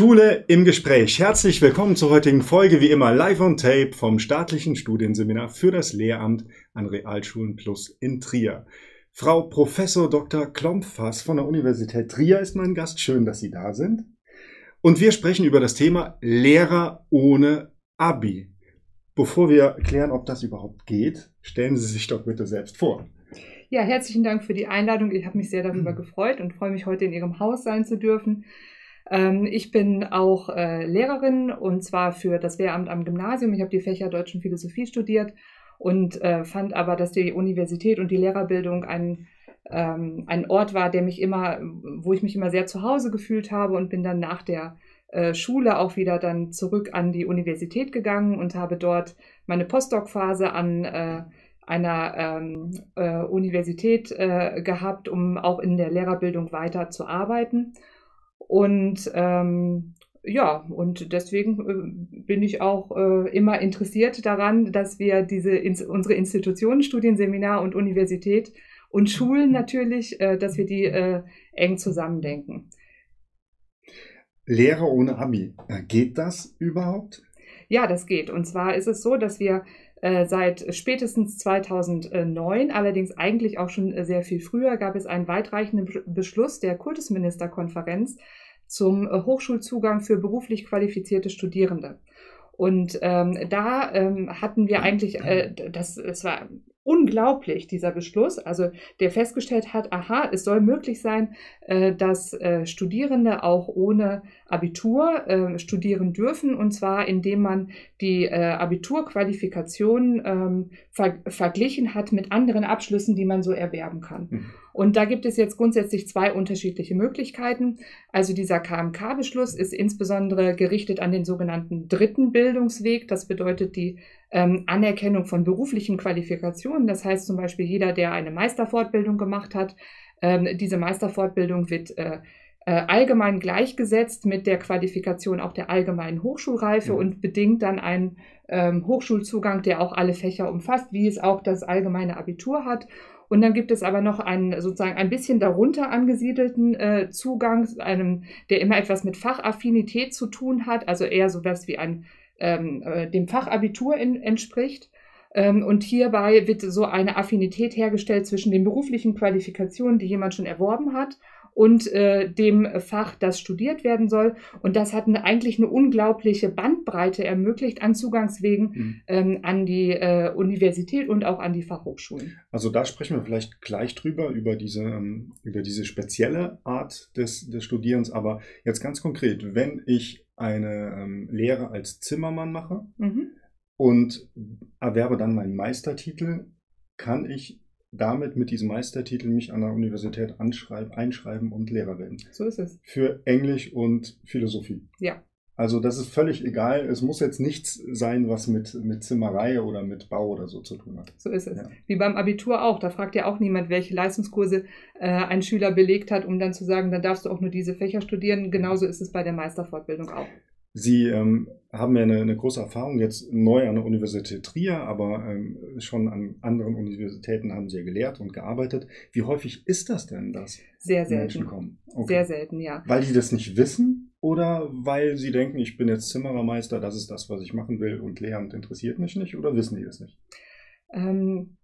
Schule im Gespräch. Herzlich willkommen zur heutigen Folge, wie immer live on tape vom staatlichen Studienseminar für das Lehramt an Realschulen Plus in Trier. Frau Professor Dr. Klompfass von der Universität Trier ist mein Gast. Schön, dass Sie da sind. Und wir sprechen über das Thema Lehrer ohne Abi. Bevor wir klären, ob das überhaupt geht, stellen Sie sich doch bitte selbst vor. Ja, herzlichen Dank für die Einladung. Ich habe mich sehr darüber gefreut und freue mich, heute in Ihrem Haus sein zu dürfen. Ähm, ich bin auch äh, Lehrerin und zwar für das Lehramt am Gymnasium. Ich habe die Fächer Deutsch und Philosophie studiert und äh, fand aber, dass die Universität und die Lehrerbildung ein, ähm, ein Ort war, der mich immer, wo ich mich immer sehr zu Hause gefühlt habe und bin dann nach der äh, Schule auch wieder dann zurück an die Universität gegangen und habe dort meine Postdoc-Phase an äh, einer ähm, äh, Universität gehabt, um auch in der Lehrerbildung weiter zu arbeiten. Und ähm, ja, und deswegen äh, bin ich auch äh, immer interessiert daran, dass wir diese ins, unsere Institutionen, Studienseminar und Universität und Schulen natürlich, äh, dass wir die äh, eng zusammendenken. Lehrer ohne Abi, äh, geht das überhaupt? Ja, das geht. Und zwar ist es so, dass wir äh, seit spätestens 2009, allerdings eigentlich auch schon sehr viel früher, gab es einen weitreichenden Beschluss der Kultusministerkonferenz zum äh, Hochschulzugang für beruflich qualifizierte Studierende. Und ähm, da ähm, hatten wir eigentlich, äh, das, das war unglaublich, dieser Beschluss, also der festgestellt hat, aha, es soll möglich sein, äh, dass äh, Studierende auch ohne Abitur äh, studieren dürfen, und zwar indem man die äh, Abiturqualifikation ähm, ver verglichen hat mit anderen Abschlüssen, die man so erwerben kann. Mhm. Und da gibt es jetzt grundsätzlich zwei unterschiedliche Möglichkeiten. Also dieser KMK-Beschluss ist insbesondere gerichtet an den sogenannten dritten Bildungsweg. Das bedeutet die ähm, Anerkennung von beruflichen Qualifikationen. Das heißt zum Beispiel jeder, der eine Meisterfortbildung gemacht hat, ähm, diese Meisterfortbildung wird äh, äh, allgemein gleichgesetzt mit der Qualifikation auch der allgemeinen Hochschulreife mhm. und bedingt dann einen ähm, Hochschulzugang, der auch alle Fächer umfasst, wie es auch das allgemeine Abitur hat. Und dann gibt es aber noch einen sozusagen ein bisschen darunter angesiedelten äh, Zugang, einem, der immer etwas mit Fachaffinität zu tun hat, also eher so was wie ein ähm, äh, dem Fachabitur in, entspricht. Ähm, und hierbei wird so eine Affinität hergestellt zwischen den beruflichen Qualifikationen, die jemand schon erworben hat, und äh, dem Fach, das studiert werden soll. Und das hat eine, eigentlich eine unglaubliche Bandbreite ermöglicht an Zugangswegen mhm. ähm, an die äh, Universität und auch an die Fachhochschulen. Also da sprechen wir vielleicht gleich drüber, über diese, ähm, über diese spezielle Art des, des Studierens. Aber jetzt ganz konkret, wenn ich eine ähm, Lehre als Zimmermann mache mhm. und erwerbe dann meinen Meistertitel, kann ich damit mit diesem Meistertitel mich an der Universität einschreiben und Lehrer werden. So ist es. Für Englisch und Philosophie. Ja. Also das ist völlig egal. Es muss jetzt nichts sein, was mit, mit Zimmerei oder mit Bau oder so zu tun hat. So ist es. Ja. Wie beim Abitur auch. Da fragt ja auch niemand, welche Leistungskurse äh, ein Schüler belegt hat, um dann zu sagen, dann darfst du auch nur diese Fächer studieren. Genauso ist es bei der Meisterfortbildung auch. Sie ähm, haben ja eine, eine, große Erfahrung jetzt neu an der Universität Trier, aber ähm, schon an anderen Universitäten haben Sie ja gelehrt und gearbeitet. Wie häufig ist das denn, dass Sehr selten. Menschen kommen? Okay. Sehr selten, ja. Weil die das nicht wissen oder weil sie denken, ich bin jetzt Zimmerermeister, das ist das, was ich machen will und Lehramt interessiert mich nicht oder wissen die das nicht? Ähm,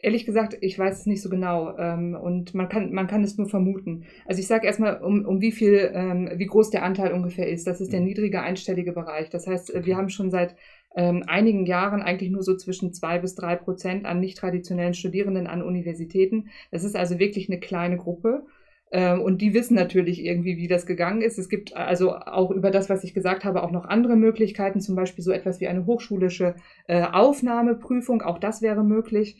Ehrlich gesagt, ich weiß es nicht so genau ähm, und man kann, man kann es nur vermuten. Also ich sage erstmal, um, um wie viel, ähm, wie groß der Anteil ungefähr ist. Das ist der mhm. niedrige einstellige Bereich. Das heißt, wir haben schon seit ähm, einigen Jahren eigentlich nur so zwischen zwei bis drei Prozent an nicht traditionellen Studierenden an Universitäten. Das ist also wirklich eine kleine Gruppe. Ähm, und die wissen natürlich irgendwie, wie das gegangen ist. Es gibt also auch über das, was ich gesagt habe, auch noch andere Möglichkeiten, zum Beispiel so etwas wie eine hochschulische äh, Aufnahmeprüfung. Auch das wäre möglich.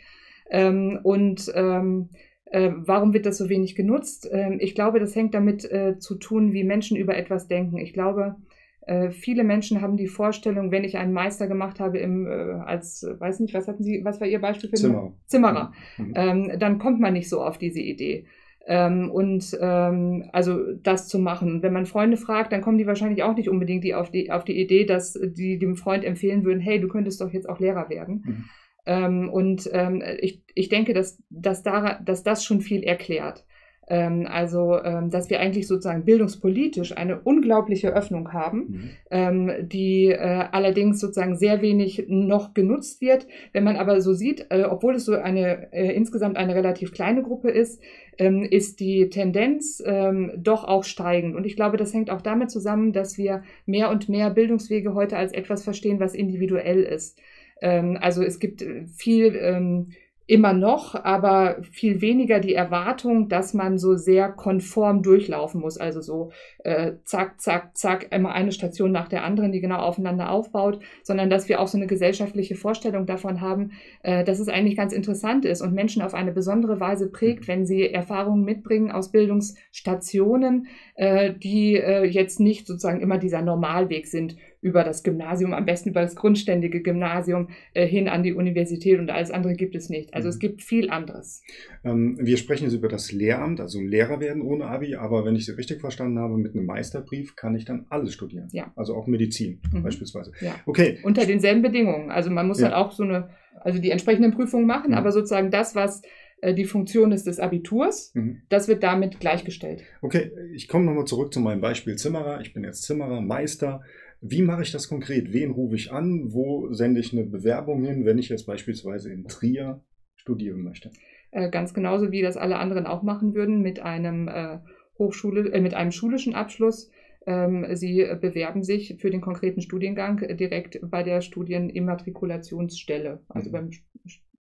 Ähm, und ähm, äh, warum wird das so wenig genutzt? Ähm, ich glaube, das hängt damit äh, zu tun, wie Menschen über etwas denken. Ich glaube, äh, viele Menschen haben die Vorstellung, wenn ich einen Meister gemacht habe im, äh, als, weiß nicht, was hatten Sie, was war Ihr Beispiel für Zimmerer, Zimmerer mhm. ähm, dann kommt man nicht so auf diese Idee. Ähm, und ähm, also das zu machen. Wenn man Freunde fragt, dann kommen die wahrscheinlich auch nicht unbedingt die auf, die, auf die Idee, dass die dem Freund empfehlen würden, hey, du könntest doch jetzt auch Lehrer werden. Mhm. Ähm, und ähm, ich, ich denke, dass, dass, da, dass das schon viel erklärt. Ähm, also, ähm, dass wir eigentlich sozusagen bildungspolitisch eine unglaubliche Öffnung haben, mhm. ähm, die äh, allerdings sozusagen sehr wenig noch genutzt wird. Wenn man aber so sieht, äh, obwohl es so eine äh, insgesamt eine relativ kleine Gruppe ist, ähm, ist die Tendenz ähm, doch auch steigend. Und ich glaube, das hängt auch damit zusammen, dass wir mehr und mehr Bildungswege heute als etwas verstehen, was individuell ist. Ähm, also es gibt äh, viel ähm, immer noch, aber viel weniger die Erwartung, dass man so sehr konform durchlaufen muss. Also so äh, zack, zack, zack, immer eine Station nach der anderen, die genau aufeinander aufbaut, sondern dass wir auch so eine gesellschaftliche Vorstellung davon haben, äh, dass es eigentlich ganz interessant ist und Menschen auf eine besondere Weise prägt, wenn sie Erfahrungen mitbringen aus Bildungsstationen, äh, die äh, jetzt nicht sozusagen immer dieser Normalweg sind über das Gymnasium, am besten über das grundständige Gymnasium äh, hin an die Universität und alles andere gibt es nicht. Also mhm. es gibt viel anderes. Ähm, wir sprechen jetzt über das Lehramt, also Lehrer werden ohne Abi, aber wenn ich Sie richtig verstanden habe, mit einem Meisterbrief kann ich dann alles studieren. Ja. Also auch Medizin mhm. beispielsweise. Ja. Okay. Unter denselben Bedingungen. Also man muss ja. dann auch so eine, also die entsprechenden Prüfungen machen, mhm. aber sozusagen das, was äh, die Funktion ist des Abiturs. Mhm. Das wird damit gleichgestellt. Okay, ich komme nochmal zurück zu meinem Beispiel Zimmerer. Ich bin jetzt Zimmerer, Meister. Wie mache ich das konkret? Wen rufe ich an? Wo sende ich eine Bewerbung hin, wenn ich jetzt beispielsweise in Trier studieren möchte? Äh, ganz genauso wie das alle anderen auch machen würden mit einem äh, Hochschule, äh, mit einem schulischen Abschluss. Ähm, sie bewerben sich für den konkreten Studiengang direkt bei der Studienimmatrikulationsstelle, also mhm. beim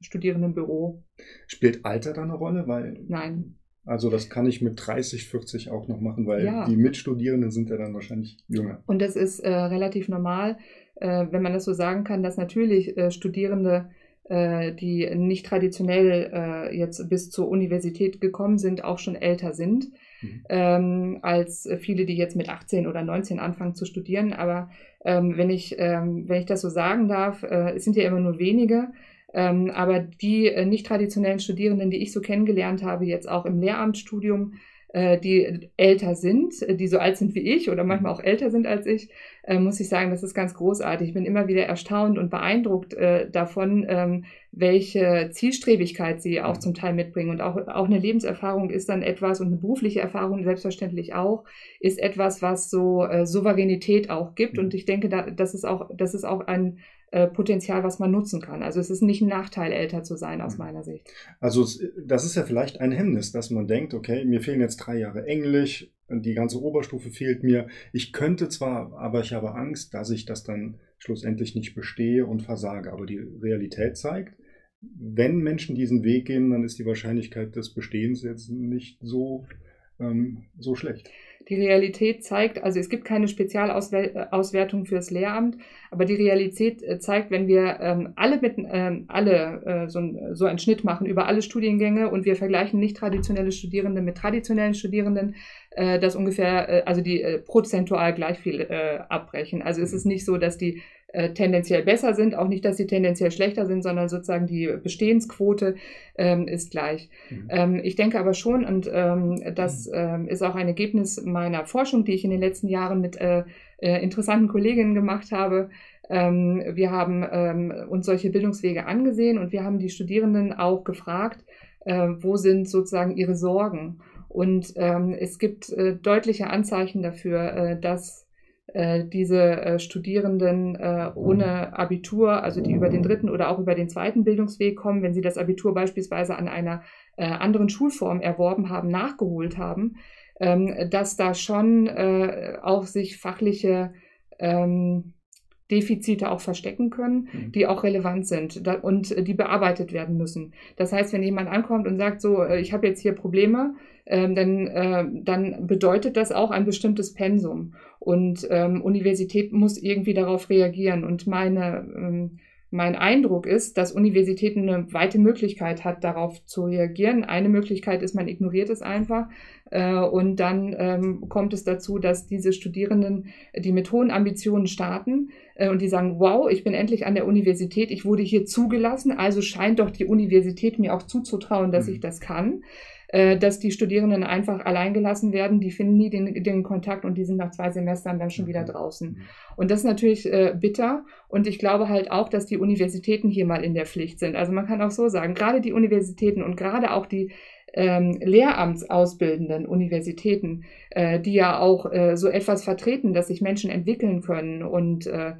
Studierendenbüro. Spielt Alter da eine Rolle? Weil Nein. Also das kann ich mit 30, 40 auch noch machen, weil ja. die Mitstudierenden sind ja dann wahrscheinlich jünger. Und das ist äh, relativ normal, äh, wenn man das so sagen kann, dass natürlich äh, Studierende, äh, die nicht traditionell äh, jetzt bis zur Universität gekommen sind, auch schon älter sind. Mhm. Ähm, als viele, die jetzt mit 18 oder 19 anfangen zu studieren. Aber ähm, wenn, ich, ähm, wenn ich das so sagen darf, äh, es sind ja immer nur wenige, ähm, aber die äh, nicht traditionellen Studierenden, die ich so kennengelernt habe, jetzt auch im Lehramtsstudium, äh, die älter sind, äh, die so alt sind wie ich oder manchmal auch älter sind als ich, äh, muss ich sagen, das ist ganz großartig. Ich bin immer wieder erstaunt und beeindruckt äh, davon, ähm, welche Zielstrebigkeit sie auch zum Teil mitbringen. Und auch, auch eine Lebenserfahrung ist dann etwas und eine berufliche Erfahrung selbstverständlich auch, ist etwas, was so äh, Souveränität auch gibt. Und ich denke, da, das ist auch, das ist auch ein äh, Potenzial, was man nutzen kann. Also es ist nicht ein Nachteil, älter zu sein, aus mhm. meiner Sicht. Also das ist ja vielleicht ein Hemmnis, dass man denkt, okay, mir fehlen jetzt drei Jahre Englisch, die ganze Oberstufe fehlt mir. Ich könnte zwar, aber ich habe Angst, dass ich das dann schlussendlich nicht bestehe und versage. Aber die Realität zeigt, wenn Menschen diesen Weg gehen, dann ist die Wahrscheinlichkeit des Bestehens jetzt nicht so, ähm, so schlecht die Realität zeigt, also es gibt keine Spezialauswertung fürs Lehramt, aber die Realität äh, zeigt, wenn wir ähm, alle mit ähm, alle äh, so, so einen Schnitt machen über alle Studiengänge und wir vergleichen nicht traditionelle Studierende mit traditionellen Studierenden, äh, dass ungefähr, äh, also die äh, prozentual gleich viel äh, abbrechen. Also es ist nicht so, dass die äh, tendenziell besser sind, auch nicht, dass sie tendenziell schlechter sind, sondern sozusagen die Bestehensquote ähm, ist gleich. Mhm. Ähm, ich denke aber schon, und ähm, das ähm, ist auch ein Ergebnis meiner Forschung, die ich in den letzten Jahren mit äh, äh, interessanten Kolleginnen gemacht habe. Ähm, wir haben ähm, uns solche Bildungswege angesehen und wir haben die Studierenden auch gefragt, äh, wo sind sozusagen ihre Sorgen. Und es gibt äh, deutliche Anzeichen dafür, äh, dass diese äh, Studierenden äh, ohne Abitur, also die über den dritten oder auch über den zweiten Bildungsweg kommen, wenn sie das Abitur beispielsweise an einer äh, anderen Schulform erworben haben, nachgeholt haben, ähm, dass da schon äh, auch sich fachliche ähm, Defizite auch verstecken können, mhm. die auch relevant sind und die bearbeitet werden müssen. Das heißt, wenn jemand ankommt und sagt, so, äh, ich habe jetzt hier Probleme, ähm, dann, äh, dann bedeutet das auch ein bestimmtes Pensum. Und ähm, Universität muss irgendwie darauf reagieren. Und meine, ähm, mein Eindruck ist, dass Universitäten eine weite Möglichkeit hat, darauf zu reagieren. Eine Möglichkeit ist, man ignoriert es einfach. Äh, und dann ähm, kommt es dazu, dass diese Studierenden, die mit hohen Ambitionen starten äh, und die sagen, wow, ich bin endlich an der Universität, ich wurde hier zugelassen, also scheint doch die Universität mir auch zuzutrauen, dass mhm. ich das kann äh, dass die Studierenden einfach alleingelassen werden, die finden nie den, den Kontakt und die sind nach zwei Semestern dann schon wieder mhm. draußen. Und das ist natürlich äh, bitter und ich glaube halt auch, dass die Universitäten hier mal in der Pflicht sind. Also man kann auch so sagen, gerade die Universitäten und gerade auch die ähm, Lehramtsausbildenden Universitäten, äh, die ja auch äh, so etwas vertreten, dass sich Menschen entwickeln können und äh,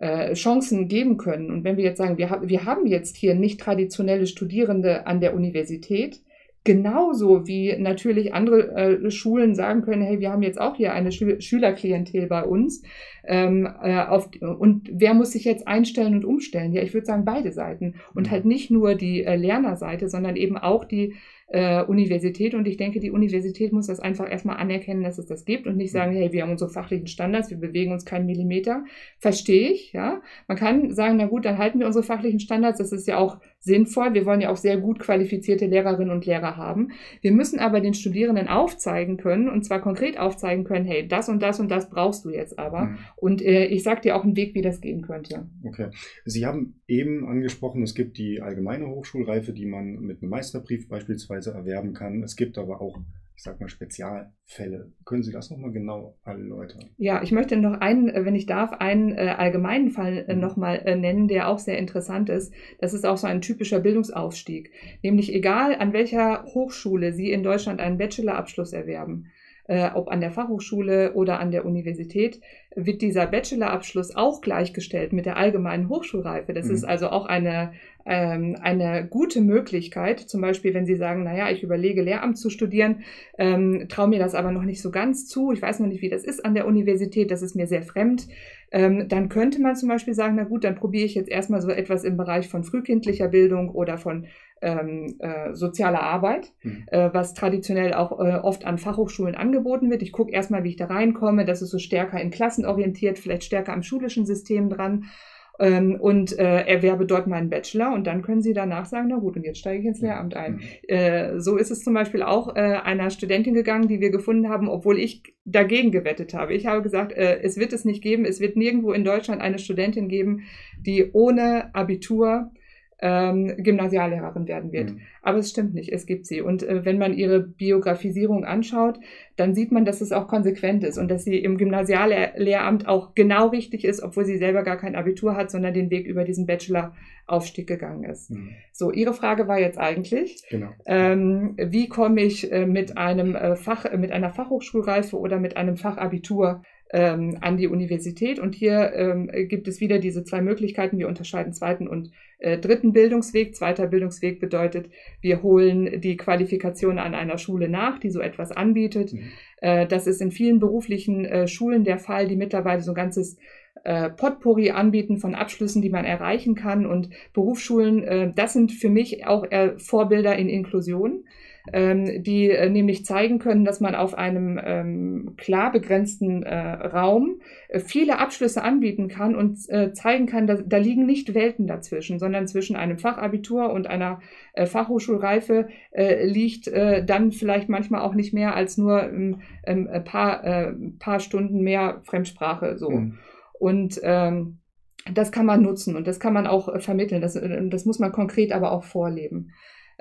äh, Chancen geben können. Und wenn wir jetzt sagen, wir, ha wir haben jetzt hier nicht traditionelle Studierende an der Universität, genauso wie natürlich andere äh, Schulen sagen können, hey, wir haben jetzt auch hier eine Schü Schülerklientel bei uns. Ähm, äh, auf, und wer muss sich jetzt einstellen und umstellen? Ja, ich würde sagen beide Seiten. Und mhm. halt nicht nur die äh, Lernerseite, sondern eben auch die äh, Universität. Und ich denke, die Universität muss das einfach erstmal anerkennen, dass es das gibt und nicht sagen, hey, wir haben unsere fachlichen Standards, wir bewegen uns keinen Millimeter. Verstehe ich, ja. Man kann sagen, na gut, dann halten wir unsere fachlichen Standards. Das ist ja auch sinnvoll. Wir wollen ja auch sehr gut qualifizierte Lehrerinnen und Lehrer haben. Wir müssen aber den Studierenden aufzeigen können, und zwar konkret aufzeigen können, hey, das und das und das brauchst du jetzt aber. Mhm. Und äh, ich sage dir auch einen Weg, wie das gehen könnte. Okay. Sie haben eben angesprochen, es gibt die allgemeine Hochschulreife, die man mit einem Meisterbrief beispielsweise erwerben kann. Es gibt aber auch ich sag mal, Spezialfälle. Können Sie das nochmal genau erläutern? Ja, ich möchte noch einen, äh, wenn ich darf, einen äh, allgemeinen Fall äh, mhm. nochmal äh, nennen, der auch sehr interessant ist. Das ist auch so ein typischer Bildungsaufstieg. Nämlich egal, an welcher Hochschule Sie in Deutschland einen Bachelorabschluss erwerben, äh, ob an der Fachhochschule oder an der Universität, wird dieser Bachelorabschluss auch gleichgestellt mit der allgemeinen Hochschulreife. Das mhm. ist also auch eine, ähm, eine gute Möglichkeit. Zum Beispiel, wenn Sie sagen, naja, ich überlege, Lehramt zu studieren, ähm, traue mir das aber noch nicht so ganz zu. Ich weiß noch nicht, wie das ist an der Universität. Das ist mir sehr fremd. Ähm, dann könnte man zum Beispiel sagen, na gut, dann probiere ich jetzt erstmal so etwas im Bereich von frühkindlicher Bildung oder von ähm, äh, sozialer Arbeit, mhm. äh, was traditionell auch äh, oft an Fachhochschulen angeboten wird. Ich gucke erstmal, wie ich da reinkomme. Das ist so stärker in Klassen orientiert, vielleicht stärker am schulischen System dran. Ähm, und äh, erwerbe dort meinen Bachelor und dann können Sie danach sagen, na gut, und jetzt steige ich ins Lehramt ein. Mhm. Äh, so ist es zum Beispiel auch äh, einer Studentin gegangen, die wir gefunden haben, obwohl ich dagegen gewettet habe. Ich habe gesagt, äh, es wird es nicht geben, es wird nirgendwo in Deutschland eine Studentin geben, die ohne Abitur ähm, Gymnasiallehrerin werden wird. Mhm. Aber es stimmt nicht, es gibt sie. Und äh, wenn man ihre Biografisierung anschaut, dann sieht man, dass es auch konsequent ist und dass sie im Gymnasiallehramt auch genau richtig ist, obwohl sie selber gar kein Abitur hat, sondern den Weg über diesen Bachelor-Aufstieg gegangen ist. Mhm. So, Ihre Frage war jetzt eigentlich, genau. ähm, wie komme ich äh, mit einem äh, Fach, mit einer Fachhochschulreife oder mit einem Fachabitur ähm, an die Universität. Und hier ähm, gibt es wieder diese zwei Möglichkeiten. Wir unterscheiden zweiten und äh, dritten Bildungsweg. Zweiter Bildungsweg bedeutet, wir holen die Qualifikation an einer Schule nach, die so etwas anbietet. Mhm. Äh, das ist in vielen beruflichen äh, Schulen der Fall, die mittlerweile so ein ganzes äh, Potpourri anbieten von Abschlüssen, die man erreichen kann. Und Berufsschulen, äh, das sind für mich auch äh, Vorbilder in Inklusion ähm, die äh, nämlich zeigen können, dass man auf einem ähm, klar begrenzten äh, Raum äh, viele Abschlüsse anbieten kann und äh, zeigen kann, dass, da liegen nicht Welten dazwischen, sondern zwischen einem Fachabitur und einer äh, Fachhochschulreife äh, liegt dann vielleicht manchmal auch nicht mehr als nur ähm, ein ähm, paar, paar Stunden mehr Fremdsprache so. Mhm. Und ähm, das kann man nutzen und das kann man auch vermitteln. Das, das muss man konkret aber auch vorleben.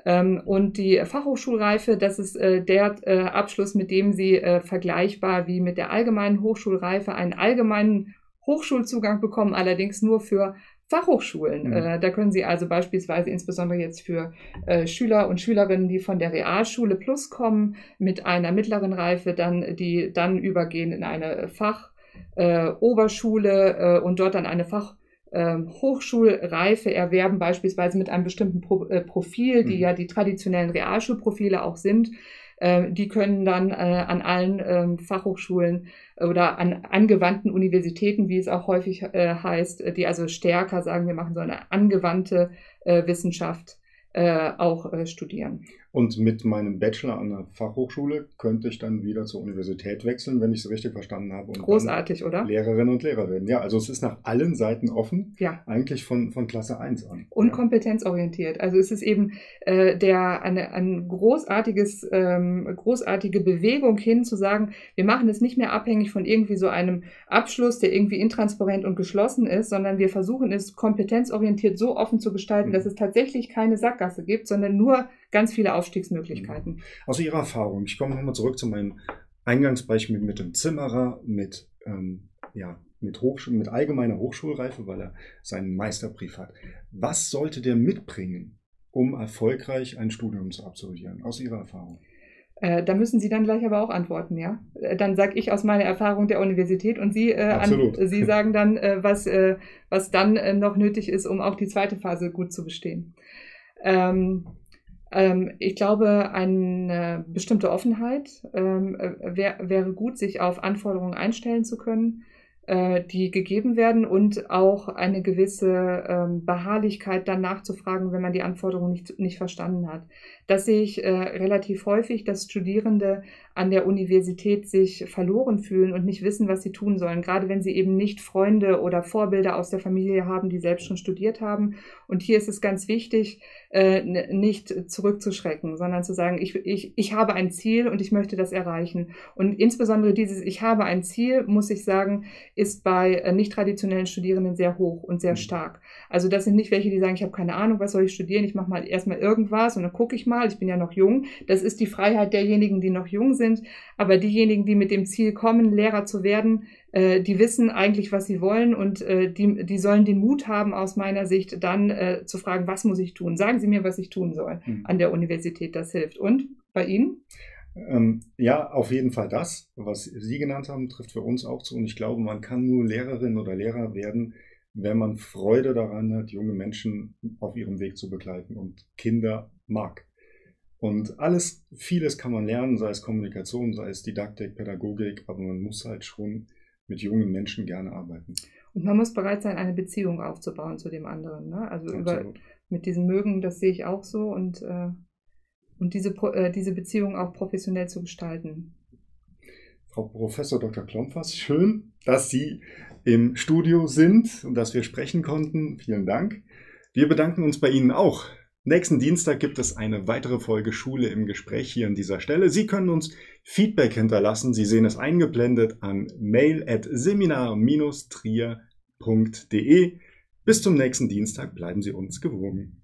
Ähm, und die Fachhochschulreife, das ist äh, der äh, Abschluss, mit dem Sie äh, vergleichbar wie mit der allgemeinen Hochschulreife einen allgemeinen Hochschulzugang bekommen, allerdings nur für Fachhochschulen. Mhm. Da können Sie also beispielsweise insbesondere jetzt für Schüler und Schülerinnen, die von der Realschule Plus kommen, mit einer mittleren Reife, dann, die dann übergehen in eine Fachoberschule und dort dann eine Fachhochschule Hochschulreife erwerben, beispielsweise mit einem bestimmten Pro äh, Profil, die mhm. ja die traditionellen Realschulprofile auch sind. Äh, die können dann äh, an allen ähm, Fachhochschulen oder an angewandten Universitäten, wie es auch häufig äh, heißt, die also stärker sagen, wir machen so eine angewandte äh, Wissenschaft, äh, auch studieren. Und mit meinem Bachelor an der Fachhochschule könnte ich dann wieder zur Universität wechseln, wenn ich es richtig verstanden habe. Großartig, oder? Lehrerinnen und Lehrer werden. Ja, also es ist nach allen Seiten offen. Ja. Eigentlich von, von Klasse 1 an. Und ja. kompetenzorientiert. Also es ist eben äh, der, eine, ein großartiges, ähm, großartige Bewegung hin zu sagen, wir machen es nicht mehr abhängig von irgendwie so einem Abschluss, der irgendwie intransparent und geschlossen ist, sondern wir versuchen es kompetenzorientiert so offen zu gestalten, mhm. dass es tatsächlich keine Sackgasse gibt, sondern nur ganz viele Aufstiegsmöglichkeiten. Mhm. Aus Ihrer Erfahrung, ich komme nochmal zurück zu meinem Eingangsbeispiel mit dem Zimmerer, mit, ähm, ja, mit, Hochschul mit allgemeiner Hochschulreife, weil er seinen Meisterbrief hat. Was sollte der mitbringen, um erfolgreich ein Studium zu absolvieren, aus Ihrer Erfahrung? Äh, da müssen Sie dann gleich aber auch antworten, ja? Äh, dann sage ich aus meiner Erfahrung der Universität und Sie, äh, an, Sie sagen dann, äh, was, äh, was dann äh, noch nötig ist, um auch die zweite Phase gut zu bestehen. Ähm, ähm, ich glaube, eine bestimmte Offenheit ähm, wär, wäre gut, sich auf Anforderungen einstellen zu können äh, die gegeben werden und auch eine gewisse ähm, Beharrlichkeit dann nachzufragen, wenn man die Anforderungen nicht, nicht verstanden hat. Das sehe ich äh, relativ häufig, dass Studierende an der Universität sich verloren fühlen und nicht wissen, was sie tun sollen, gerade wenn sie eben nicht Freunde oder Vorbilder aus der Familie haben, die selbst schon studiert haben. Und hier ist es ganz wichtig, äh, nicht zurückzuschrecken, sondern zu sagen, ich, ich, ich habe ein Ziel und ich möchte das erreichen. Und insbesondere dieses Ich habe ein Ziel, muss ich sagen, ist bei äh, nicht traditionellen Studierenden sehr hoch und sehr mhm. stark. Also das sind nicht welche, die sagen, ich habe keine Ahnung, was soll ich studieren, ich mache mal erstmal irgendwas und dann gucke ich mal, ich bin ja noch jung. Das ist die Freiheit derjenigen, die noch jung sind. Aber diejenigen, die mit dem Ziel kommen, Lehrer zu werden, äh, die wissen eigentlich, was sie wollen und äh, die, die sollen den Mut haben, aus meiner Sicht dann äh, zu fragen, was muss ich tun? Sagen Sie mir, was ich tun soll mhm. an der Universität, das hilft. Und bei Ihnen? Ähm, ja, auf jeden Fall das, was Sie genannt haben, trifft für uns auch zu. Und ich glaube, man kann nur Lehrerin oder Lehrer werden, wenn man Freude daran hat, junge Menschen auf ihrem Weg zu begleiten und Kinder mag. Und alles, vieles kann man lernen, sei es Kommunikation, sei es Didaktik, Pädagogik, aber man muss halt schon mit jungen Menschen gerne arbeiten. Und man muss bereit sein, eine Beziehung aufzubauen zu dem anderen. Ne? Also über, mit diesem Mögen, das sehe ich auch so und, äh, und diese, äh, diese Beziehung auch professionell zu gestalten. Frau Professor Dr. Klompfers, schön, dass Sie im Studio sind und dass wir sprechen konnten. Vielen Dank. Wir bedanken uns bei Ihnen auch Nächsten Dienstag gibt es eine weitere Folge Schule im Gespräch hier an dieser Stelle. Sie können uns Feedback hinterlassen. Sie sehen es eingeblendet an mail at seminar-trier.de. Bis zum nächsten Dienstag bleiben Sie uns gewogen.